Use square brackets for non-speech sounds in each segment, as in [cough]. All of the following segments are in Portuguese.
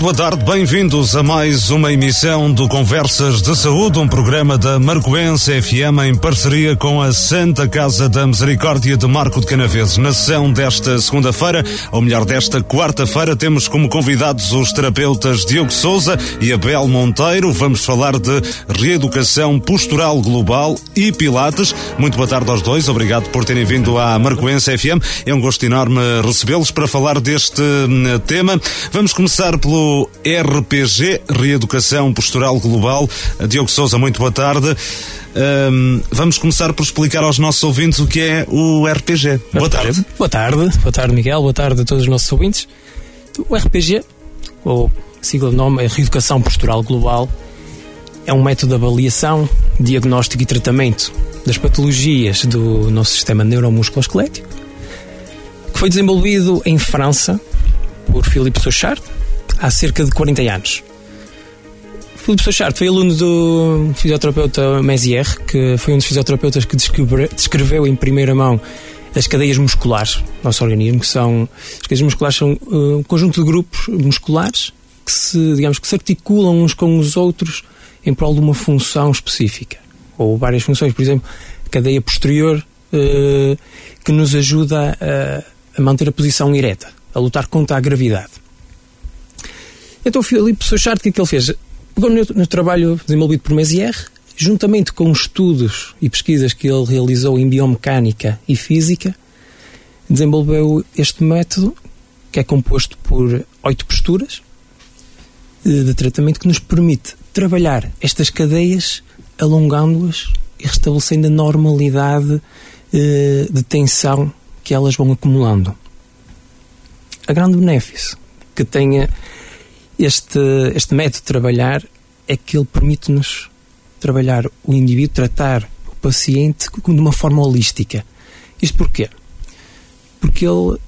Muito boa tarde, bem-vindos a mais uma emissão do Conversas de Saúde, um programa da Marcoense FM em parceria com a Santa Casa da Misericórdia de Marco de Canaveses. Na sessão desta segunda-feira, ou melhor, desta quarta-feira, temos como convidados os terapeutas Diogo Souza e Abel Monteiro. Vamos falar de reeducação postural global e Pilates. Muito boa tarde aos dois, obrigado por terem vindo à Marcoense FM. É um gosto enorme recebê-los para falar deste hum, tema. Vamos começar pelo RPG, Reeducação Postural Global. Diogo Souza, muito boa tarde. Um, vamos começar por explicar aos nossos ouvintes o que é o RPG. Boa, boa tarde. tarde. Boa tarde. Boa tarde, Miguel. Boa tarde a todos os nossos ouvintes. O RPG, ou sigla de nome, é Reeducação Postural Global, é um método de avaliação, diagnóstico e tratamento das patologias do nosso sistema neuromusculoesquelético, que foi desenvolvido em França por Philippe Sochard, há cerca de 40 anos. Filipe Sochart foi aluno do fisioterapeuta Mézier, que foi um dos fisioterapeutas que descreveu em primeira mão as cadeias musculares do nosso organismo, que são as cadeias musculares são uh, um conjunto de grupos musculares que se, digamos, que se articulam uns com os outros em prol de uma função específica, ou várias funções, por exemplo, a cadeia posterior uh, que nos ajuda a, a manter a posição ereta, a lutar contra a gravidade. Então o Filipe Sochard, o que é que ele fez? Pegou no, no trabalho desenvolvido por Mézières, juntamente com estudos e pesquisas que ele realizou em biomecânica e física, desenvolveu este método que é composto por oito posturas de, de tratamento que nos permite trabalhar estas cadeias alongando-as e restabelecendo a normalidade eh, de tensão que elas vão acumulando. A grande benefício que tenha este, este método de trabalhar é que ele permite-nos trabalhar o indivíduo, tratar o paciente de uma forma holística. Isto porquê? Porque ele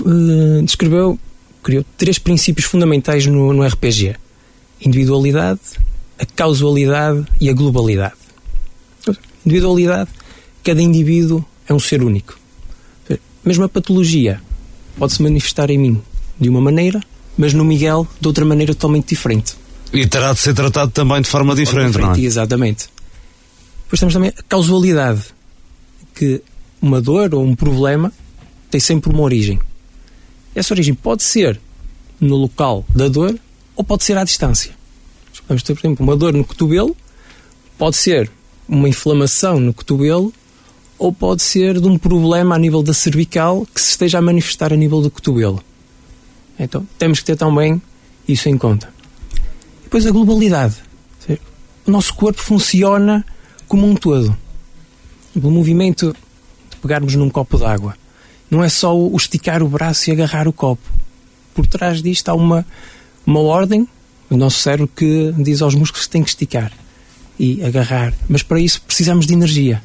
uh, descreveu, criou três princípios fundamentais no, no RPG: individualidade, a causalidade e a globalidade. Individualidade, cada indivíduo é um ser único. Mesmo a patologia pode se manifestar em mim de uma maneira mas no Miguel de outra maneira totalmente diferente. E terá de ser tratado também de forma diferente, diferente não é? Exatamente. Depois temos também a causalidade, que uma dor ou um problema tem sempre uma origem. Essa origem pode ser no local da dor ou pode ser à distância. Vamos ter, por exemplo, uma dor no cotovelo, pode ser uma inflamação no cotovelo ou pode ser de um problema a nível da cervical que se esteja a manifestar a nível do cotovelo. Então temos que ter também isso em conta. Depois a globalidade. O nosso corpo funciona como um todo. O movimento de pegarmos num copo d'água não é só o esticar o braço e agarrar o copo. Por trás disto há uma, uma ordem, o nosso cérebro que diz aos músculos que tem que esticar e agarrar. Mas para isso precisamos de energia.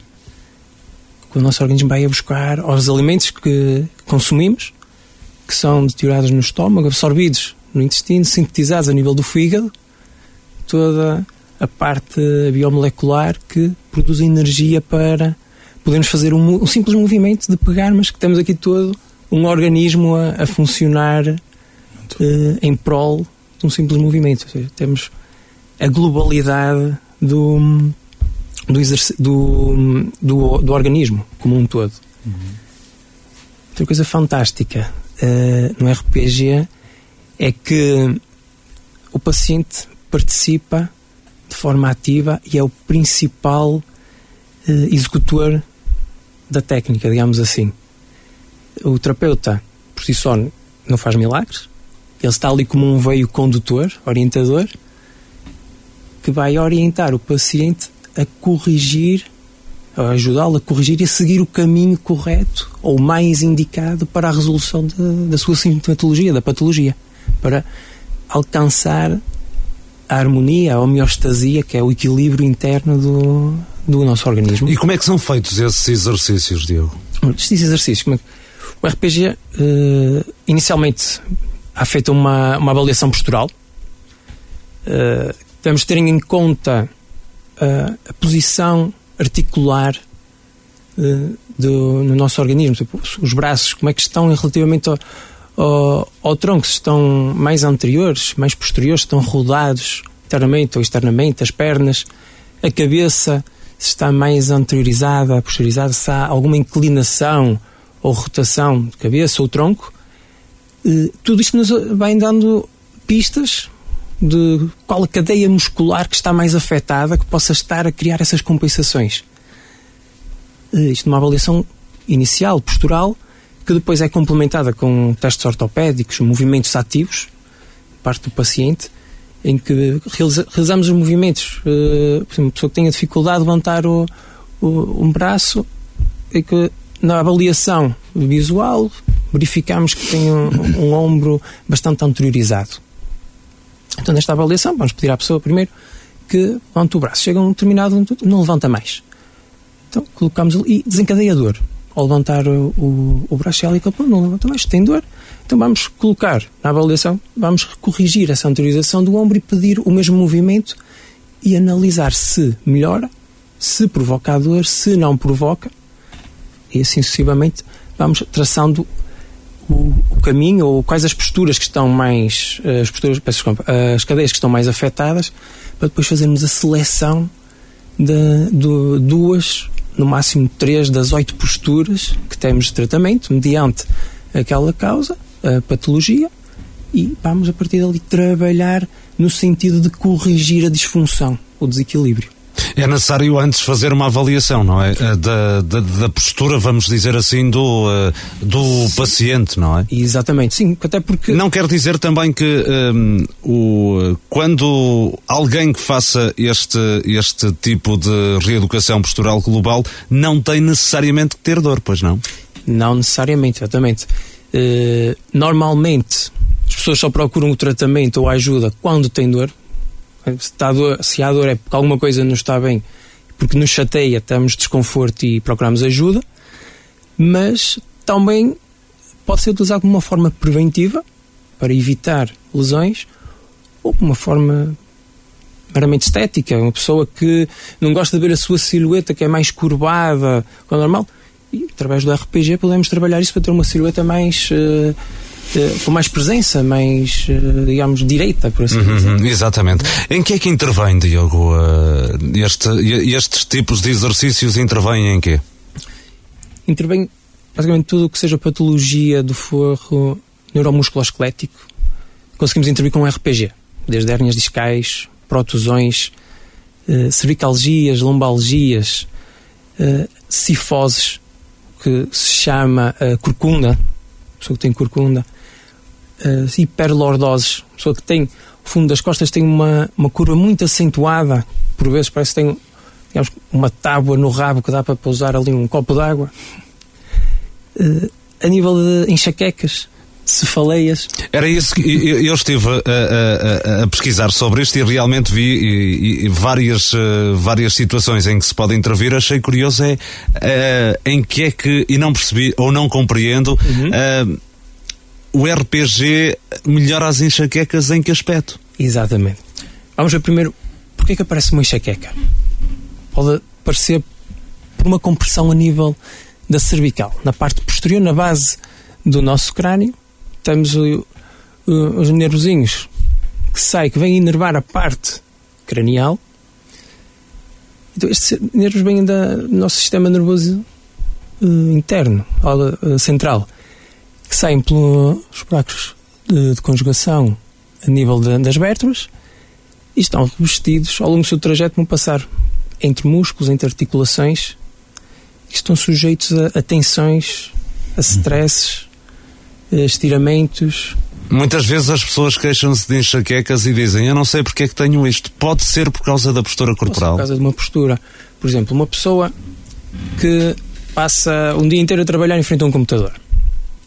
O nosso organismo vai a buscar aos alimentos que consumimos que são deteriorados no estômago, absorvidos no intestino, sintetizados a nível do fígado, toda a parte biomolecular que produz energia para podermos fazer um, um, simples movimento de pegar, mas que temos aqui todo um organismo a, a funcionar uh, em prol de um simples movimento. Ou seja, temos a globalidade do, do, do, do, do organismo como um todo. Uhum. Outra coisa fantástica uh, no RPG é que o paciente participa de forma ativa e é o principal uh, executor da técnica, digamos assim. O terapeuta, por si só, não faz milagres. Ele está ali como um veio condutor, orientador, que vai orientar o paciente a corrigir ajudá-lo a corrigir e a seguir o caminho correto ou mais indicado para a resolução de, da sua [laughs] sintomatologia, da patologia, para alcançar a harmonia, a homeostasia, que é o equilíbrio interno do, do nosso organismo. E como é que são feitos esses exercícios, Diego? Estes exercícios, é o RPG, uh, eh, inicialmente, há feita uma, uma avaliação postural. Uh, devemos ter em conta uh, a posição articular uh, do, no nosso organismo. Tipo, os braços, como é que estão relativamente ao, ao, ao tronco, se estão mais anteriores, mais posteriores, estão rodados internamente ou externamente, as pernas, a cabeça, se está mais anteriorizada, posteriorizada, se há alguma inclinação ou rotação de cabeça ou tronco, eh, tudo isto nos vai dando pistas de qual a cadeia muscular que está mais afetada que possa estar a criar essas compensações. Eh, isto numa avaliação inicial, postural, que depois é complementada com testes ortopédicos, movimentos ativos, parte do paciente, em que realiza, realizamos os movimentos. Uh, por exemplo, uma pessoa que tenha dificuldade de levantar o, o, um braço, e que na avaliação visual verificamos que tem um, um ombro bastante anteriorizado. Então, nesta avaliação, vamos pedir à pessoa primeiro que levante o braço. Chega a um determinado, não levanta mais. Então, colocamos e desencadeia dor. Ao levantar o, o, o braço, ela não levanta mais, tem dor. Então, vamos colocar na avaliação, vamos corrigir essa anteriorização do ombro e pedir o mesmo movimento e analisar se melhora, se provoca dor, se não provoca. E assim sucessivamente, vamos traçando o, caminho ou quais as posturas que estão mais eh, as posturas peço desculpa, as cadeias que estão mais afetadas para depois fazermos a seleção de, de duas no máximo três das oito posturas que temos de tratamento mediante aquela causa a patologia e vamos a partir dali trabalhar no sentido de corrigir a disfunção o desequilíbrio é necessário antes fazer uma avaliação, não é? Eh, da, da, da postura, vamos dizer assim, do, eh, do paciente, não é? Exatamente, sim, até porque. Não quer dizer também que um, ehm, o, quando alguém que faça este, este tipo de reeducação postural global não tem necessariamente que ter dor, pois não? Não necessariamente, exatamente. Uh, normalmente as pessoas só procuram o tratamento ou a ajuda quando têm dor, se, dor, se há dor é porque alguma coisa não está bem, porque nos chateia, temos desconforto e procuramos ajuda, mas também pode ser utilizado como uma forma preventiva para evitar lesões ou como uma forma meramente estética. Uma pessoa que não gosta de ver a sua silhueta que é mais curvada que o normal. E através do RPG podemos trabalhar isso para ter uma silhueta mais. Uh, eh, com mais presença, mais, eh, digamos, direita, por assim uhum, dizer. Exatamente. Em que é que intervém, Diogo? Uh, este, estes tipos de exercícios intervêm em quê? Intervém basicamente tudo o que seja patologia do forro neuromusculoesquelético. Conseguimos intervir com um RPG, desde hérnias discais, protusões, cervicalgias, lombalgias, cifoses, que se chama uh, corcunda, pessoa que tem corcunda, uh, hiperlordoses, pessoa que tem, o fundo das costas tem uma, uma curva muito acentuada, por vezes parece que tem digamos, uma tábua no rabo que dá para pousar ali um copo d'água. Uh, a nível de enxaquecas, cefaleias. Era isso que eu estive a, a, a, pesquisar sobre isto e realmente vi e, e várias, uh, várias situações em que se pode intervir. Achei curioso é uh, em que é que, e não percebi ou não compreendo, uhum. uh, o RPG melhora as enxaquecas em que aspecto? Exatamente. Vamos ver primeiro, porquê que aparece uma enxaqueca? Pode aparecer por uma compressão a nível da cervical, na parte posterior, na base do nosso crânio, temos o, o, os nervozinhos que saem, que vêm inervar a parte cranial. Então, estes nervos vêm do nosso sistema nervoso uh, interno, uh, central que saem pelos buracos de, de conjugação a nível de, das vértebras e estão revestidos ao longo do seu trajeto vão passar entre músculos, entre articulações e estão sujeitos a, a tensões, a stresses, a estiramentos. Muitas vezes as pessoas queixam-se de enxaquecas e dizem eu não sei porque é que tenho isto. Pode ser por causa da postura corporal. Por causa de uma postura. Por exemplo, uma pessoa que passa um dia inteiro a trabalhar em frente a um computador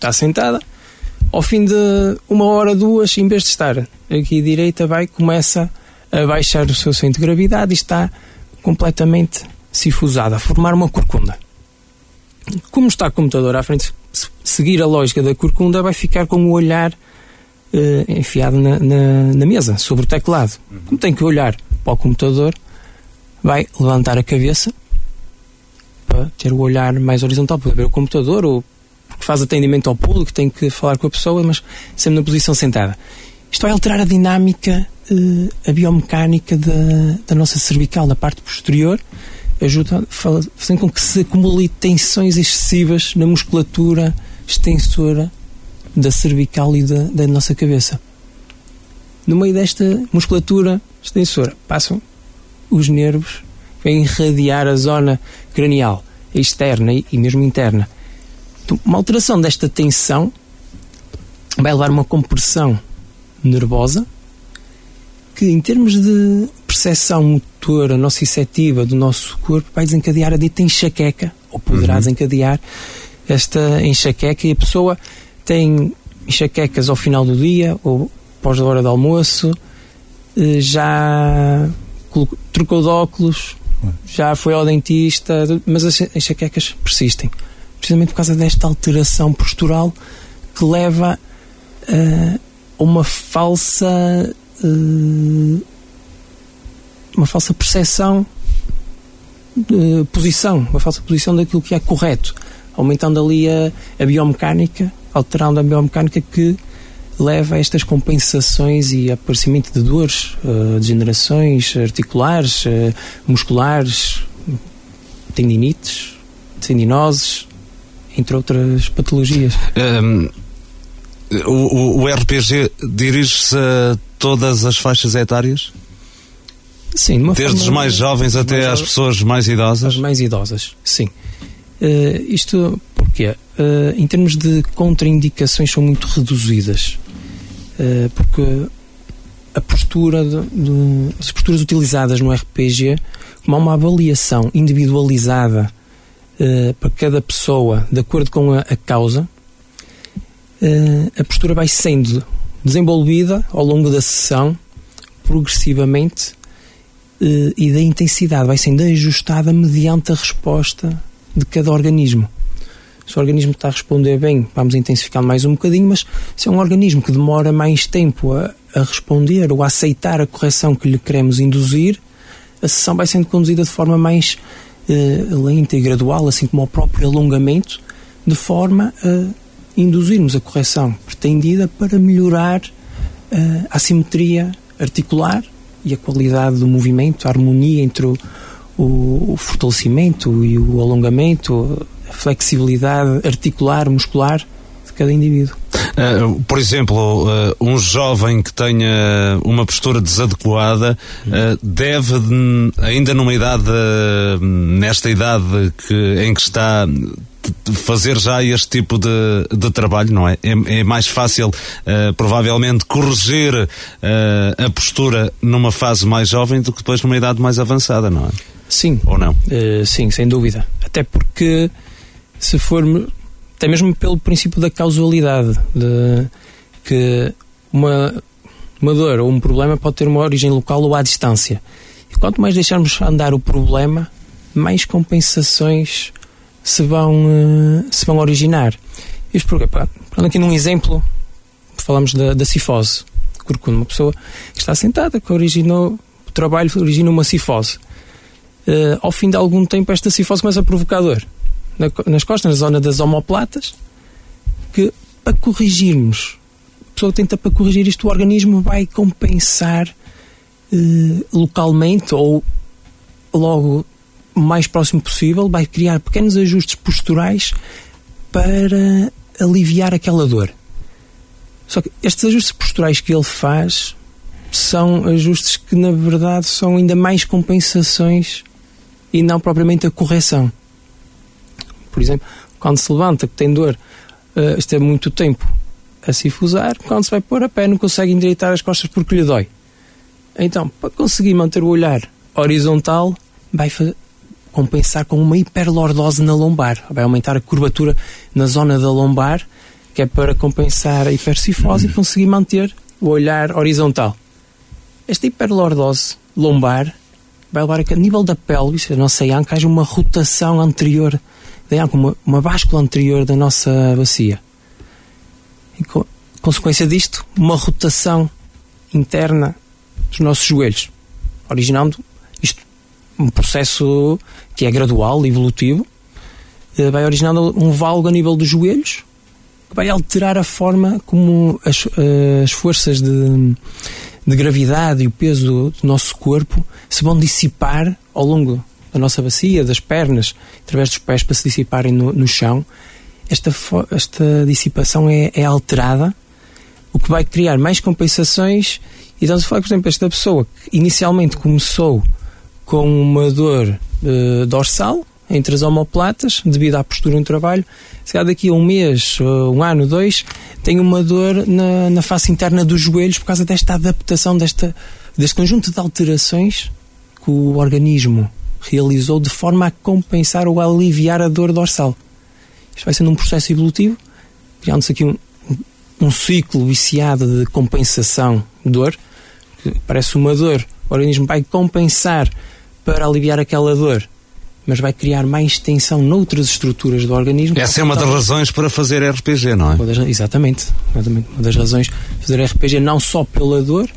está sentada, ao fim de uma hora, duas, em vez de estar aqui à direita, vai, começa a baixar o seu centro de gravidade e está completamente cifusada, a formar uma corcunda. Como está o computador à frente, seguir a lógica da corcunda, vai ficar com o olhar uh, enfiado na, na, na, mesa, sobre o teclado. Como tem que olhar para o computador, vai levantar a cabeça para ter o olhar mais horizontal, para ver o computador ou faz atendimento ao público, tem que falar com a pessoa, mas sempre na posição sentada. Isto vai alterar a dinâmica, a biomecânica da, da nossa cervical, na parte posterior, ajuda fazendo com que se acumule tensões excessivas na musculatura extensora da cervical e da, da nossa cabeça. No meio desta musculatura extensora passam os nervos, vêm irradiar a zona cranial, externa e mesmo interna. Uma alteração desta tensão vai levar a uma compressão nervosa que, em termos de percepção motora nociceptiva do nosso corpo, vai desencadear a dita enxaqueca, ou poderá uhum. desencadear esta enxaqueca, e a pessoa tem enxaquecas ao final do dia ou pós a hora do almoço, eh, já trocou de óculos, já foi ao dentista, mas as enxaquecas persistem. Precisamente por causa desta alteração postural que leva uh, a uma falsa uh, uma falsa percepção de posição, uma falsa posição daquilo que é correto, aumentando ali a, a biomecânica, alterando a biomecânica que leva a estas compensações e aparecimento de dores, uh, degenerações articulares, uh, musculares, tendinites, tendinoses, entre outras patologias. Um, o, o, RPG dirige-se a todas as faixas etárias? Sim, Desde forma, os mais jovens até mais às pessoas mais idosas? As mais idosas, sim. Uh, isto porque, uh, em termos de contraindicações, são muito reduzidas. Uh, porque a postura, de, de, as posturas utilizadas no RPG, como há uma avaliação individualizada para cada pessoa, de acordo com a, a causa, a postura vai sendo desenvolvida ao longo da sessão, progressivamente, uh, e da intensidade vai sendo ajustada mediante a resposta de cada organismo. Se o organismo está a responder bem, vamos intensificar mais um bocadinho, mas se é um organismo que demora mais tempo a, a responder ou a aceitar a correção que lhe queremos induzir, a sessão vai sendo conduzida de forma mais uh, lenta e gradual, assim como o próprio alongamento, de forma a induzirmos a correção pretendida para melhorar uh, a simetria articular e a qualidade do movimento, a harmonia entre o, o, o fortalecimento e o alongamento, a flexibilidade articular, muscular cada indivíduo. Uh, por exemplo, uh, um jovem que tenha uma postura desadequada uh, deve, ainda numa idade, nesta idade que, em que está, fazer já este tipo de, de trabalho, não é? É, é mais fácil, uh, provavelmente, corrigir uh, a postura numa fase mais jovem do que depois numa idade mais avançada, não é? Sim. Ou não? Uh, sim, sem dúvida. Até porque, se for, até mesmo pelo princípio da causalidade, de que uma, uma dor ou um problema pode ter uma origem local ou à distância. E quanto mais deixarmos andar o problema, mais compensações se vão, uh, se vão originar. Isto porque, pá, aqui num exemplo, falamos da, da cifose. Quando uma pessoa que está sentada, que originou, o trabalho origina uma cifose. Uh, ao fim de algum tempo, esta cifose começa a provocar dor na, nas costas, na zona das omoplatas, que para corrigirmos, a pessoa tenta para corrigir isto, o organismo vai compensar uh, localmente ou logo mais próximo possível, vai criar pequenos ajustes posturais para aliviar aquela dor. Só que estes ajustes posturais que ele faz são ajustes que, na verdade, são ainda mais compensações e não propriamente a correção. Por exemplo, quando se levanta, que tem dor, uh, está muito tempo a se fusar, quando se vai pôr a pé, não consegue endireitar as costas porque lhe dói. Então, para conseguir manter o olhar horizontal, vai compensar com uma hiperlordose na lombar. Vai aumentar a curvatura na zona da lombar, que é para compensar a hipercifose uhum. e conseguir manter o olhar horizontal. Esta hiperlordose lombar vai levar a que, a nível da pelvis, a nossa anca, haja uma rotação anterior da anca, uma, báscula anterior da nossa bacia. E, com, consequência disto, uma rotação interna dos nossos joelhos, originando isto um processo que é gradual, evolutivo, eh, vai originando um valgo a nível dos joelhos, que vai alterar a forma como as, as forças de, de gravidade e o peso do, do nosso corpo se vão dissipar ao longo da nossa bacia, das pernas, através dos pés para se dissiparem no, no chão. Esta, esta dissipação é, é alterada, o que vai criar mais compensações. E estamos a falar, por exemplo, esta pessoa que inicialmente começou com uma dor uh, dorsal, entre as omoplatas, devido à postura no trabalho. Se calhar daqui a um mês, um ano, dois, tem uma dor na, na face interna dos joelhos por causa desta adaptação, desta, deste conjunto de alterações que o organismo realizou de forma a compensar ou a aliviar a dor dorsal. Isto vai sendo um processo evolutivo, criando-se aqui um, um ciclo viciado de compensação de dor, que parece uma dor, o organismo vai compensar para aliviar aquela dor mas vai criar mais tensão noutras estruturas do organismo. Essa é uma das razões para fazer RPG, não é? Uma das, exatamente, exatamente. Uma das razões de fazer RPG não só pela dor,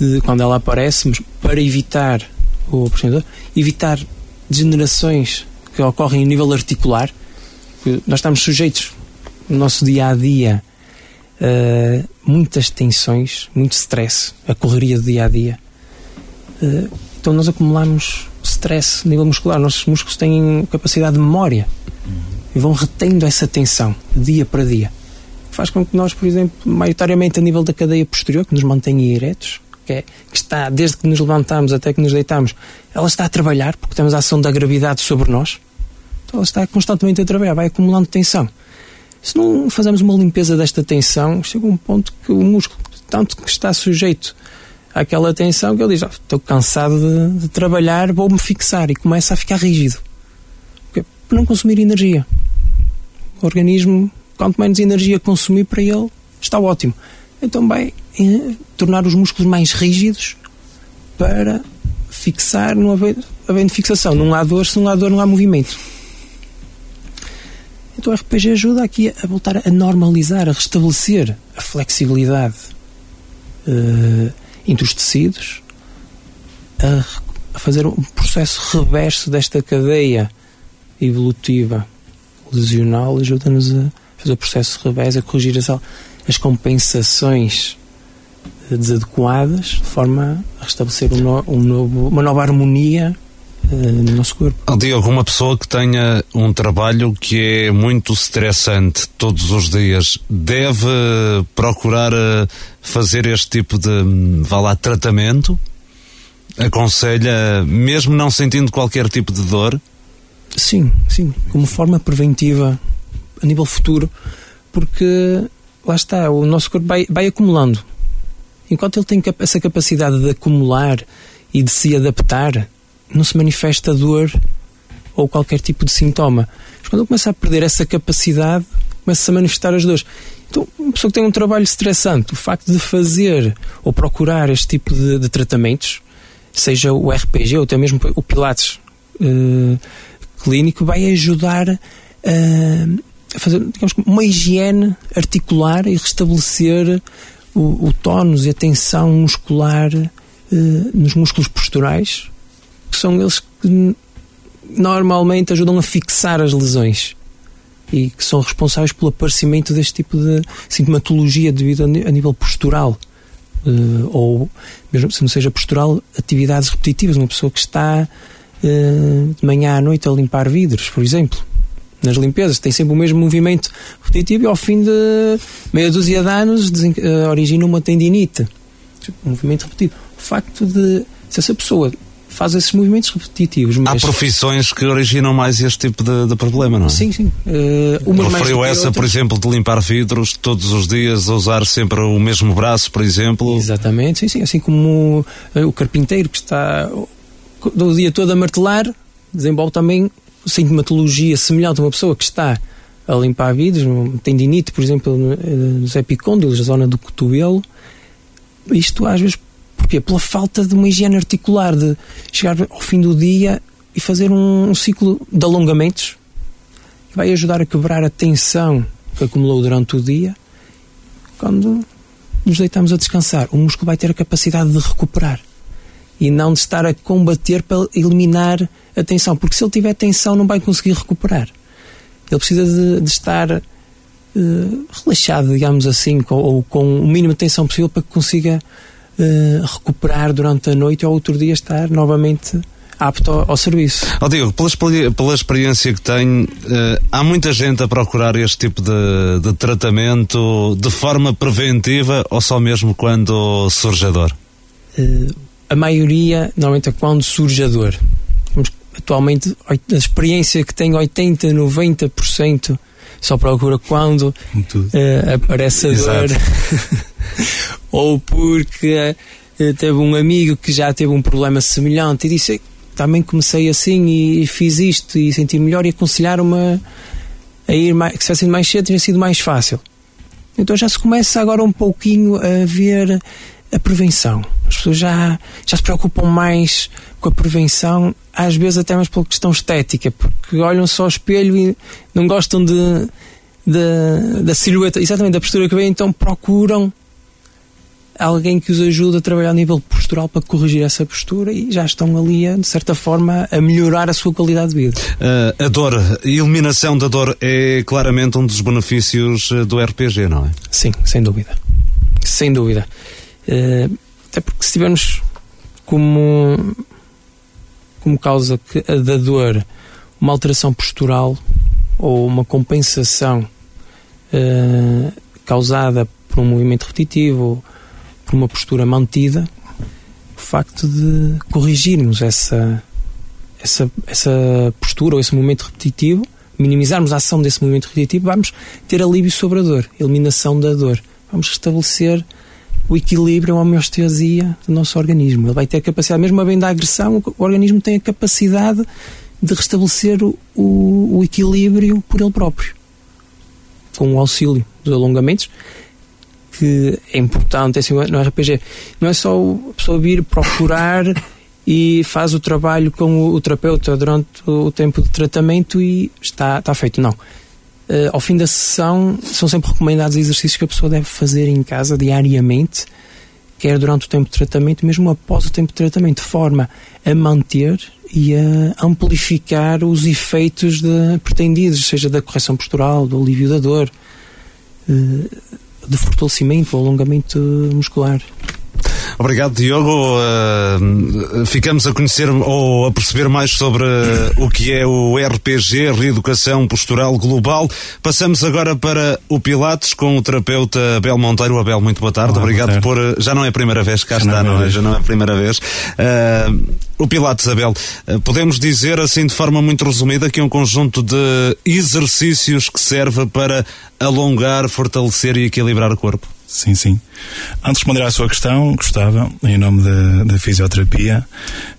de, quando ela aparece, mas para evitar o evitar degenerações que ocorrem a nível articular. Nós estamos sujeitos no nosso dia a dia a muitas tensões, muito stress, a correria do dia a dia. Então nós acumulamos stress a nível muscular. Nossos músculos têm capacidade de memória e vão retendo essa tensão dia para dia. Faz com que nós, por exemplo, maioritariamente a nível da cadeia posterior, que nos mantém eretos, que, é, que está, desde que nos levantamos até que nos deitamos, ela está a trabalhar, porque temos a ação da gravidade sobre nós. Então ela está constantemente a trabalhar, vai acumulando tensão. Se não fazemos uma limpeza desta tensão, chega um ponto que o músculo, tanto que está sujeito aquela tensão que ele diz: oh, estou cansado de, de trabalhar, vou-me fixar e começa a ficar rígido. Porque, para não consumir energia. O organismo, quanto menos energia consumir para ele, está ótimo. Então vai tornar os músculos mais rígidos para fixar, não havendo, havendo fixação. Não há dor, se não há dor, não há movimento. Então o RPG ajuda aqui a voltar a normalizar, a restabelecer a flexibilidade. Uh, entre os tecidos, a, a fazer um processo reverso desta cadeia evolutiva lesional, ajuda-nos a fazer o processo reverso, a corrigir as, as compensações desadequadas, de forma a restabelecer um, no, um novo, uma nova harmonia uh, no nosso corpo. Diogo, uma pessoa que tenha um trabalho que é muito estressante todos os dias, deve procurar uh, fazer este tipo de, hum, vá lá, tratamento? Aconselha, mesmo não sentindo qualquer tipo de dor? Sim, sim, como forma preventiva a nível futuro, porque lá está, o nosso corpo vai, vai acumulando. Enquanto ele tem essa capacidade de acumular e de se adaptar, não se manifesta dor ou qualquer tipo de sintoma. Mas quando ele começa a perder essa capacidade, começa a manifestar as dores. Então, uma pessoa que tem um trabalho estressante, o facto de fazer ou procurar este tipo de, de tratamentos, seja o RPG ou até mesmo o Pilates uh, clínico, vai ajudar a, fazer digamos, uma higiene articular e restabelecer o, o tónus e a tensão muscular uh, nos músculos posturais, que são eles que normalmente ajudam a fixar as lesões e que são responsáveis pelo aparecimento deste tipo de sintomatologia devido a, nível postural. Uh, ou, mesmo se não seja postural, atividades repetitivas. Uma pessoa que está uh, de manhã à noite a limpar vidros, por exemplo. Nas limpezas, tem sempre o mesmo movimento repetitivo e ao fim de meia dúzia de anos uh, origina uma tendinite. Um movimento repetido. O facto de, se essa pessoa faz esses movimentos repetitivos. Há profissões que originam mais este tipo de, de problema, não é? Sim, sim. Uh, Referiu essa, por exemplo, de limpar vidros todos os dias, a usar sempre o mesmo braço, por exemplo. Exatamente, sim, sim. Assim como uh, o carpinteiro que está o dia todo a martelar, desenvolve também sintomatologia semelhante a uma pessoa que está a limpar vidros, tendinite, por exemplo, nos epicôndilos, a zona do cotovelo. Isto às vezes Porquê? Pela falta de uma higiene articular, de chegar ao fim do dia e fazer um, um ciclo de alongamentos que vai ajudar a quebrar a tensão que acumulou durante o dia. Quando nos deitamos a descansar, o músculo vai ter a capacidade de recuperar e não de estar a combater para eliminar a tensão, porque se ele tiver tensão não vai conseguir recuperar. Ele precisa de, de estar uh, relaxado, digamos assim, com, ou com o mínimo de tensão possível para que consiga uh, recuperar durante a noite ou outro dia estar novamente apto ao, ao serviço. Oh, Diego, pela, pela experiência que tenho, uh, há muita gente a procurar este tipo de, de, tratamento de forma preventiva ou só mesmo quando surge a dor? A maioria, normalmente, é quando surge a dor. Atualmente, a experiência que tenho, 80, 90% só procura quando uh, aparece a dor [laughs] ou porque uh, teve um amigo que já teve um problema semelhante e disse também comecei assim e fiz isto e senti melhor e aconselharam-me a ir mais, que se tivesse mais cedo tinha sido mais fácil. Então já se começa agora um pouquinho a ver a prevenção. As pessoas já, já se preocupam mais com a prevenção, às vezes até mais pela questão estética, porque olham só ao espelho e não gostam de, de da silhueta, exatamente da postura que vem, então procuram alguém que os ajude a trabalhar a nível postural para corrigir essa postura e já estão ali, de certa forma, a melhorar a sua qualidade de vida. Uh, a dor, a eliminação da dor é claramente um dos benefícios eh, do RPG, não é? Sim, sem dúvida. Sem dúvida. Uh, até porque se tivermos como, como causa da dor uma alteração postural ou uma compensação uh, causada por um movimento repetitivo por uma postura mantida, o facto de corrigirmos essa, essa, essa postura ou esse movimento repetitivo, minimizarmos a ação desse movimento repetitivo, vamos ter alívio sobre a dor, eliminação da dor. Vamos restabelecer o equilíbrio, a homeostasia do nosso organismo. Ele vai ter a capacidade, mesmo a bem da agressão, o organismo tem a capacidade de restabelecer o, o, o equilíbrio por ele próprio, com o auxílio dos alongamentos que é importante assim, no RPG. Não é só a pessoa vir procurar e faz o trabalho com o, terapeuta durante o tempo de tratamento e está, está feito. Não. Uh, ao fim da sessão, são sempre recomendados exercícios que a pessoa deve fazer em casa diariamente, quer durante o tempo de tratamento, mesmo após o tempo de tratamento, de forma a manter e a amplificar os efeitos de, pretendidos, seja da correção postural, do alívio da dor. Uh, de fortalecimento, alongamento muscular. Obrigado, Diogo. Uh, ficamos a conhecer ou a perceber mais sobre uh, o que é o RPG, Reeducação Postural Global. Passamos agora para o Pilates com o terapeuta Abel Monteiro. Abel, muito boa tarde. Olá, Obrigado por. Uh, já não é a primeira vez que cá já está, não, é? Já não é a primeira vez. o Pilates, Abel, podemos dizer assim de forma muito resumida que é um conjunto de exercícios que serve para alongar, fortalecer e equilibrar o corpo. Sim, sim. Antes de responder à sua questão, gostava, em nome da, da fisioterapia,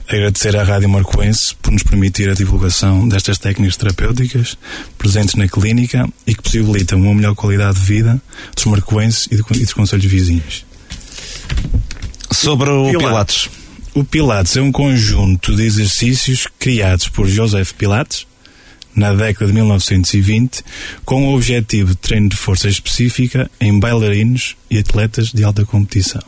agradecer à Rádio Marcoense por nos permitir a divulgação destas técnicas terapêuticas presentes na clínica e que possibilitam uma melhor qualidade de vida dos marcoenses e, e dos conselhos vizinhos. Sobre o Pilates. Pilates. O Pilates é um conjunto de exercícios criados por Joseph Pilates na década de 1920, com o objetivo de treino de força específica em bailarinos e atletas de alta competição.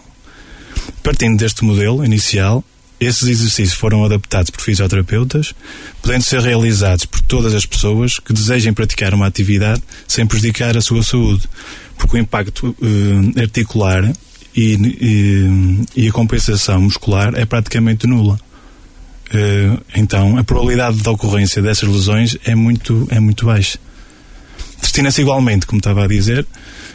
Partindo deste modelo inicial, esses exercícios foram adaptados por fisioterapeutas, podendo ser realizados por todas as pessoas que desejem praticar uma atividade sem prejudicar a sua saúde, porque o impacto eh, articular e, e, e a compensação muscular é praticamente nula. Eh, então a probabilidade de ocorrência dessas lesões é muito, é muito baixa. Destina-se igualmente, como estava a dizer,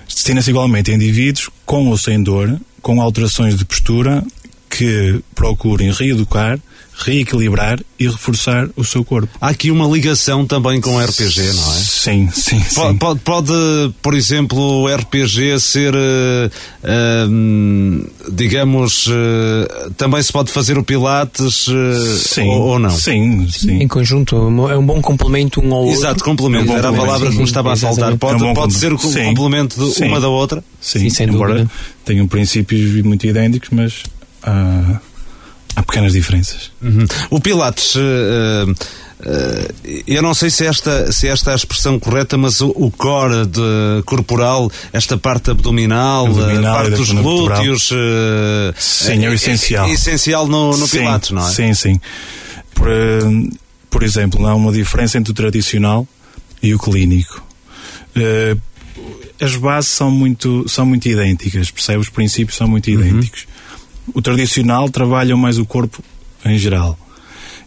destina-se igualmente a indivíduos com ou sem dor, com alterações de postura que procurem reeducar reequilibrar e reforçar o seu corpo. Há aqui uma ligação também com o RPG, não é? Sim, sim. Pode, sim. pode, pode por exemplo, o RPG ser, uh, uh, digamos, uh, também se pode fazer o Pilates sim, ou, ou, não? Sim, sim. Em conjunto, é um bom complemento um ao outro. Exato, complemento. É um Era a palavra que me estava a saltar. Pode, é um pode ser o complemento de uma da outra? Sim, sim sem embora dúvida. tenham princípios muito idênticos, mas. Uh, há pequenas diferenças. Uhum. O Pilates. Uh, uh, eu não sei se esta, se esta é a expressão correta, mas o, o core de, corporal, esta parte abdominal, abdominal a parte dos glúteos. Uh, sim, é o essencial. É, é essencial no, no sim, Pilates, não é? Sim, sim. Por, por exemplo, não há uma diferença entre o tradicional e o clínico. as bases são muito, são muito idênticas, percebe? Os princípios são muito idênticos. Uhum. O tradicional trabalha mais o corpo em geral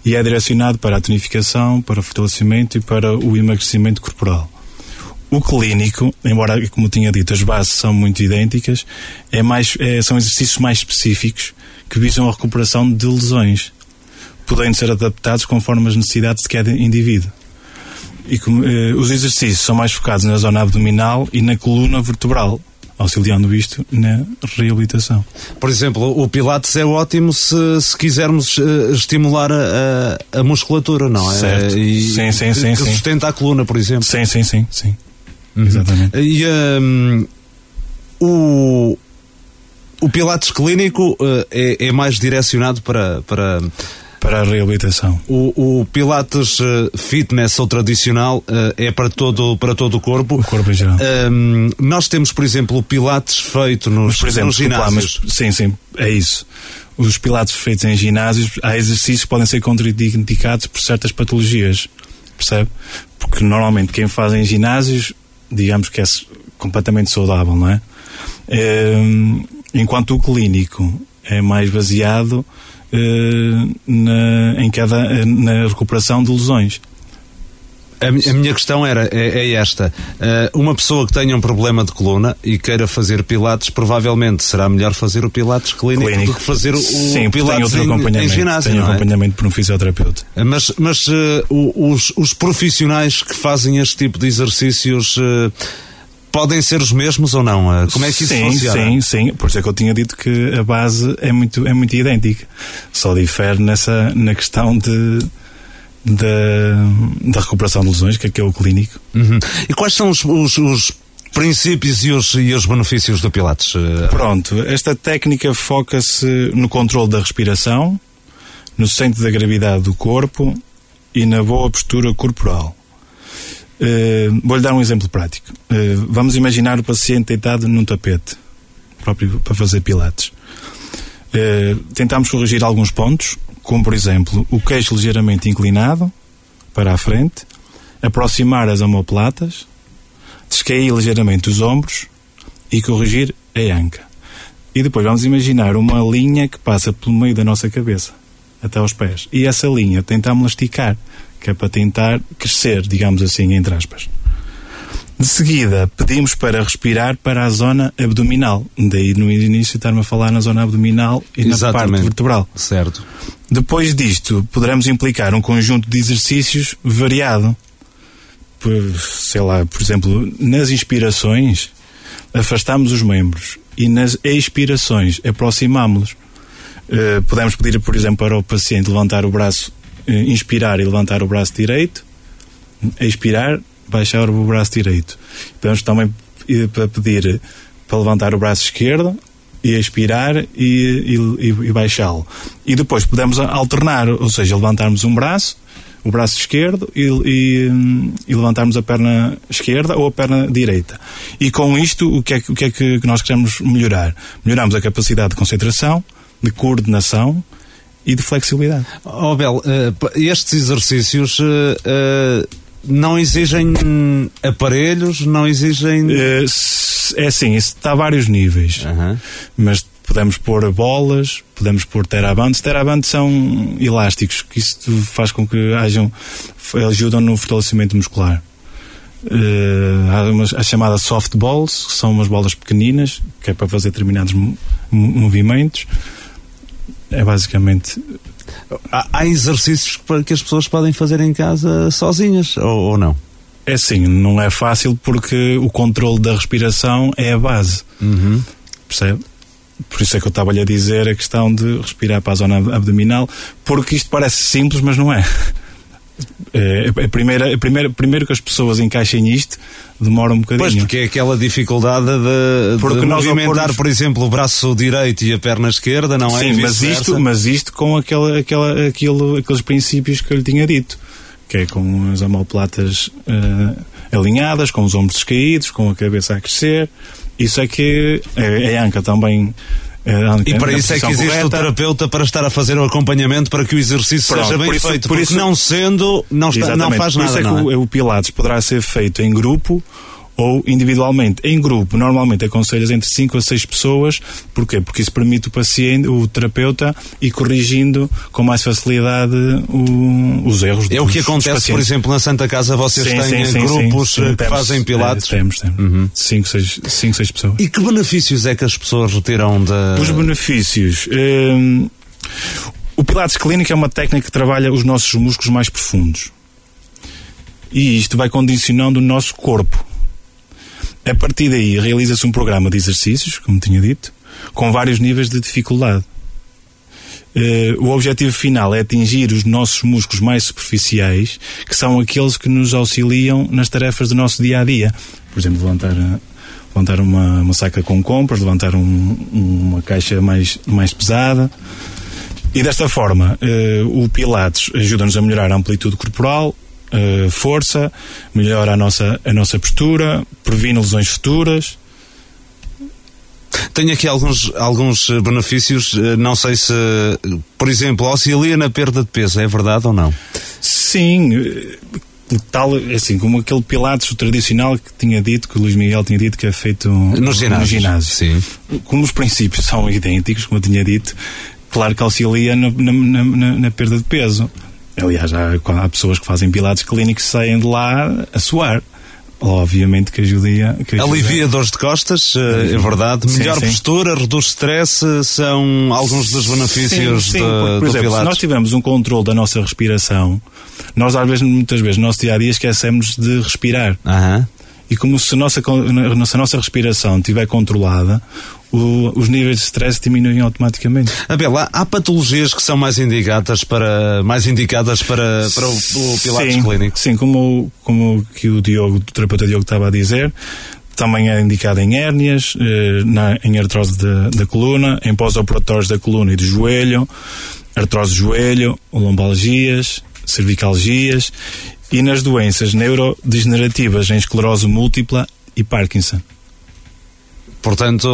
e é direcionado para a tonificação, para o fortalecimento e para o emagrecimento corporal. O clínico, embora, como tinha dito, as bases são muito idênticas, é mais, é, são exercícios mais específicos que visam a recuperação de lesões, podendo ser adaptados conforme as necessidades de cada indivíduo. E eh, os exercícios são mais focados na zona abdominal e na coluna vertebral, auxiliando isto na reabilitação. Por exemplo, o Pilates é ótimo se, se quisermos uh, estimular a, a, musculatura, não é? Certo. E, sim, sim, sim. Que sustenta a coluna, por exemplo. Sim, sim, sim. sim. Uhum. Exatamente. E um, o, o Pilates clínico uh, é, é mais direcionado para, para para a reabilitação. O, o Pilates uh, Fitness ou tradicional uh, é para todo, para todo o corpo. O corpo em geral. Um, nós temos, por exemplo, o Pilates feito nos, mas, por exemplo, nos ginásios. Mas, sim, sim, é isso. Os Pilates feitos em ginásios, há exercícios que podem ser contraindicados por certas patologias, percebe? Porque normalmente quem faz em ginásios, digamos que é completamente saudável, não é? Um, enquanto o clínico é mais baseado na, em cada, na recuperação de lesões. A, minha questão era é, é esta: uh, uma pessoa que tenha um problema de coluna e queira fazer pilates, provavelmente será melhor fazer o pilates clínico, clínico. do que fazer o, Sim, pilates tem outro em, em ginásio. Tem é? acompanhamento por um fisioterapeuta. Mas, mas uh, os, os, profissionais que fazem este tipo de exercícios uh, podem ser os mesmos ou não? Eh, como é que isso sim, funciona? Sim, sim, por isso é que eu tinha dito que a base é muito, é muito idêntica. Só difere nessa, na questão de, da, da recuperação de lesões, que é, que é o clínico. Uhum. E quais são os, os, os princípios e os, e os benefícios do Pilates? Eh, Pronto, esta técnica foca-se no controle da respiração, no centro da gravidade do corpo e na boa postura corporal. Uh, Vou-lhe dar um exemplo prático. Uh, vamos imaginar o paciente deitado num tapete, próprio para fazer pilates. Uh, tentamos corrigir alguns pontos, como por exemplo o queixo ligeiramente inclinado para a frente, aproximar as omoplatas, descair ligeiramente os ombros e corrigir a anca. E depois vamos imaginar uma linha que passa pelo meio da nossa cabeça até aos pés. E essa linha tentamos esticar que é para tentar crescer, digamos assim, entre aspas. De seguida, pedimos para respirar para a zona abdominal. Daí, no início, estar-me a falar na zona abdominal e Exatamente. na parte vertebral. Certo. Depois disto, poderemos implicar um conjunto de exercícios variado. Por, sei lá, por exemplo, nas inspirações, afastamos os membros e nas expirações, aproximámos-los. Uh, podemos pedir, por exemplo, para o paciente levantar o braço eh, inspirar e levantar o braço direito, expirar, baixar o braço direito. Podemos também eh, para pedir para levantar o braço esquerdo e expirar e, e, e baixá-lo. E depois podemos alternar, ou seja, levantarmos um braço, o braço esquerdo e, e, e, levantarmos a perna esquerda ou a perna direita. E com isto, o que é, o que, é que nós queremos melhorar? Melhoramos a capacidade de concentração, de coordenação, e de flexibilidade. Oh, Bel, eh, estes exercícios eh, eh, não exigem aparelhos, não exigem. É assim, isso está a vários níveis. Uhum. Mas podemos pôr bolas, podemos pôr terabantes. Terabantes são elásticos, que isso faz com que hajam, ajudam no fortalecimento muscular. Uh, há umas, as chamadas softballs, que são umas bolas pequeninas, que é para fazer determinados movimentos é basicamente. Há, exercícios que as pessoas podem fazer em casa sozinhas, ou, ou não? É sim, não é fácil porque o controle da respiração é a base. Uhum. Percebe? Por isso é que eu estava-lhe a dizer a questão de respirar para a zona abdominal, porque isto parece simples, mas não é. É, a primeira, a primeira, primeiro que as pessoas encaixem isto demora um bocadinho. Pois, porque é aquela dificuldade de, porque de movimentar, por exemplo, o braço direito e a perna esquerda, não é? Sim, mas isto, mas isto com aquela, aquela, aquilo, aqueles princípios que eu lhe tinha dito, que é com as omoplatas uh, alinhadas, com os ombros caídos, com a cabeça a crescer. Isso é que a, a Anca também e para isso é que existe correta. o terapeuta para estar a fazer o acompanhamento para que o exercício Pronto, seja bem isso, feito. Por porque isso, não sendo, não, está, não faz por nada. Isso é que é? o, Pilates poderá ser feito em grupo ou individualmente. Em grupo, normalmente aconselhas entre 5 a 6 pessoas. Porquê? Porque isso permite o paciente, o terapeuta, ir corrigindo com mais facilidade o, os erros É o que acontece, por exemplo, na Santa Casa, vocês Sim, têm sim, sim, grupos sim. que Temos, fazem pilates. é, temos, temos. 5, 6 cinco, seis pessoas. E que benefícios é que as pessoas retiram da. Os benefícios. hum, o Pilates Clínico é uma técnica que trabalha os nossos músculos mais profundos. E isto vai condicionando o nosso corpo. A partir daí, realiza-se um programa de exercícios, como tinha dito, com vários níveis de dificuldade. Eh, o objetivo final é atingir os nossos músculos mais superficiais, que são aqueles que nos auxiliam nas tarefas do nosso dia a dia. Por exemplo, levantar, a- levantar uma, uma saca com compras, levantar um- uma caixa mais, mais pesada. E desta forma, eh, o Pilates ajuda-nos a melhorar a amplitude corporal, eh, força, melhora a nossa, a nossa postura, previne lesões futuras. Tenho aqui alguns, alguns eh, benefícios, eh, não sei se, por exemplo, auxilia na perda de peso, é verdade ou não? Sim, tal, assim, como aquele Pilates tradicional que tinha dito, que o Luís Miguel tinha dito que é feito No ginásio. Sim. Como os princípios [laughs] são idênticos, como eu tinha dito, claro que auxilia na- na- na- na perda de peso. Aliás, há, há pessoas que fazem Pilates clínicos que saem de lá a suar. Obviamente que ajuda. Que. Alivia dores de costas, eh, é verdade. Sim, Melhor sim. postura, reduz stress, eh, são alguns dos benefícios Sim, sim, da- porque, por do exemplo, se Pilates. nós tivermos um controle da nossa respiração, nós às vezes, muitas vezes, no nosso dia a dia esquecemos de respirar. Aham. E como se a nossa, se a nossa respiração estiver controlada, o- os níveis de stress diminuem automaticamente. Abel, há, há patologias que são mais indicadas para, mais indicadas para, para o, o Pilates sim, clínico? Sim, como, como que o Diogo, o terapeuta Diogo estava a dizer, também é indicado em hérnias, eh, na, em artrose da, da coluna, em pós-operatórios da coluna e do joelho, artrose do joelho, lombalgias, cervicalgias e nas doenças neurodegenerativas em esclerose múltipla e Parkinson. Portanto,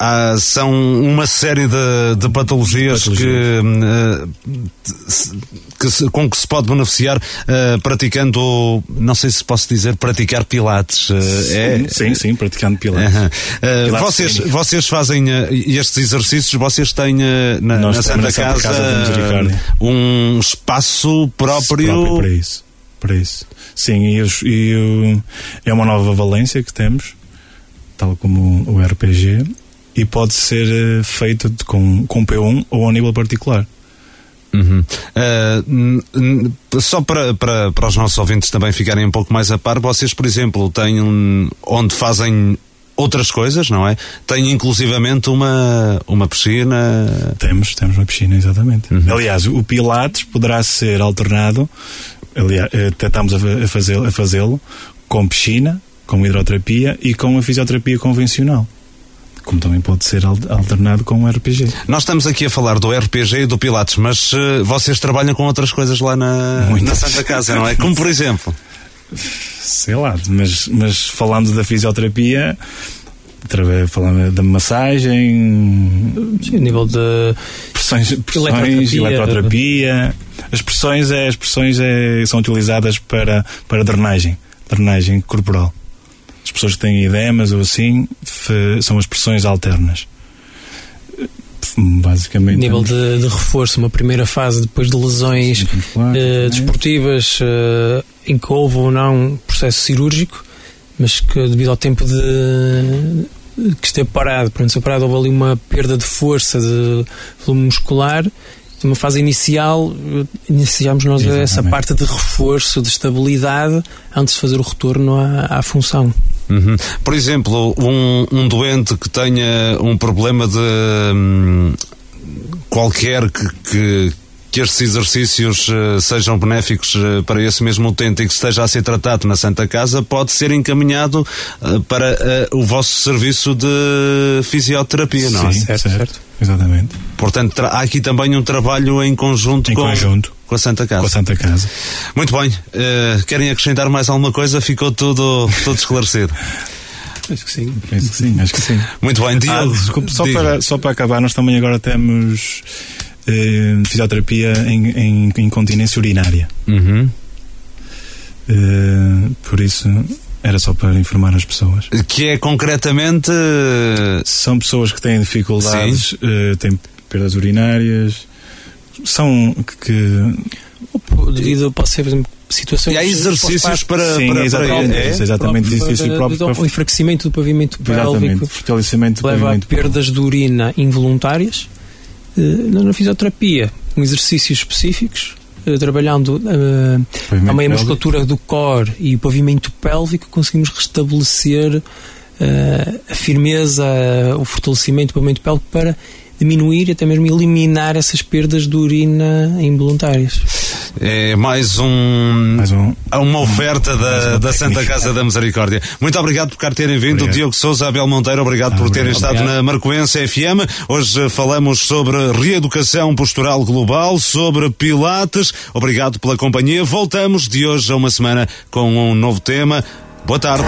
há- são uma série de, de patologias, patologias. Que, eh, se- que com que se pode beneficiar eh, praticando, não sei se posso dizer, praticar pilates. eh, é, Sim, sim, praticando pilates. Eh, Pilates vocês, vocês fazem eh, estes exercícios, vocês têm eh, na, na Santa Casa, Casa Misericórdia. um espaço próprio. próprio para isso. Para isso. Sim, e, os- e o- é uma nova valência que temos, tal como o RPG, e pode ser eh, feito com, com P1 ou a nível particular. Uhum. N- só para, para, para os nossos ouvintes também ficarem um pouco mais a par, vocês, por exemplo, têm um, onde fazem outras coisas, não é? Têm inclusivamente uma, uma piscina. Temos, temos uma piscina, exatamente. Aliás, o Pilates poderá ser alternado, aliás, eh, até estamos a, a fazê-lo com piscina, com hidroterapia e com a fisioterapia convencional. Como também pode ser al- alternado com o RPG. Nós estamos aqui a falar do RPG e do Pilates, mas eh, vocês trabalham com outras coisas lá na, na Santa Casa, não é? Como por exemplo. sei lá, mas, mas falando da fisioterapia, através, falando da massagem, Sim, a nível de. pressões, pressões Eletroterapia. eletroterapia. As pressões, é, as pressões é, são utilizadas para, para drenagem, drenagem corporal. As pessoas que têm edemas ou assim, são as pressões alternas. Basicamente. nível de, de reforço, uma primeira fase depois de lesões Muscular, eh, né? desportivas, eh, em que houve ou não um processo cirúrgico, mas que devido ao tempo de que esteve parado, pronto, se parado houve ali uma perda de força, de volume muscular, uma fase inicial, iniciamos nós essa Exatamente. parte de reforço, de estabilidade, antes de fazer o retorno à, à função. Uhum. Por exemplo, um, um doente que tenha um problema de hum, qualquer que, que, que estes exercícios eh, sejam benéficos eh, para esse mesmo utente e que esteja a ser tratado na Santa Casa, pode ser encaminhado eh, para o vosso serviço de fisioterapia, não é? Sim, Certo, certo, certo. Exatamente. Portanto, há aqui também um trabalho em conjunto, Em com, conjunto. com a Santa Casa. Com a Santa Casa. Muito bem. Eh, querem acrescentar mais alguma coisa? Ficou tudo, tudo esclarecido. [laughs] Acho que sim. Penso que sim, acho que sim. Muito bem, Ah, Diogo. desculpe, só, diga. para, só para acabar, nós também agora temos eh, fisioterapia em, em incontinência urinária. Uhum. Eh, por isso, Era só para informar as pessoas. Que é concretamente. São pessoas que têm dificuldades, uh, têm perdas urinárias, são que. Devido, pode ser, por exemplo, situações. E há exercícios para. Sim, para, exatamente. para, é? exatamente exercícios próprios para, o enfraquecimento do pavimento pélvico. Fortalecimento do leva pavimento a perdas de urina involuntárias. Na fisioterapia, com exercícios específicos, trabalhando uh, a meia musculatura do core e o pavimento pélvico, conseguimos restabelecer uh, a firmeza, uh, o fortalecimento do pavimento pélvico para diminuir e até mesmo eliminar essas perdas de urina involuntárias. É mais um, mais um uma oferta da, da Santa Casa da Misericórdia. Muito obrigado por cá terem vindo. Obrigado. Diogo Souza, Abel Monteiro, obrigado ah, por terem obrigado. estado na Marcoense FM. Hoje falamos sobre reeducação postural global, sobre Pilates. Obrigado pela companhia. Voltamos de hoje a uma semana com um novo tema. Boa tarde.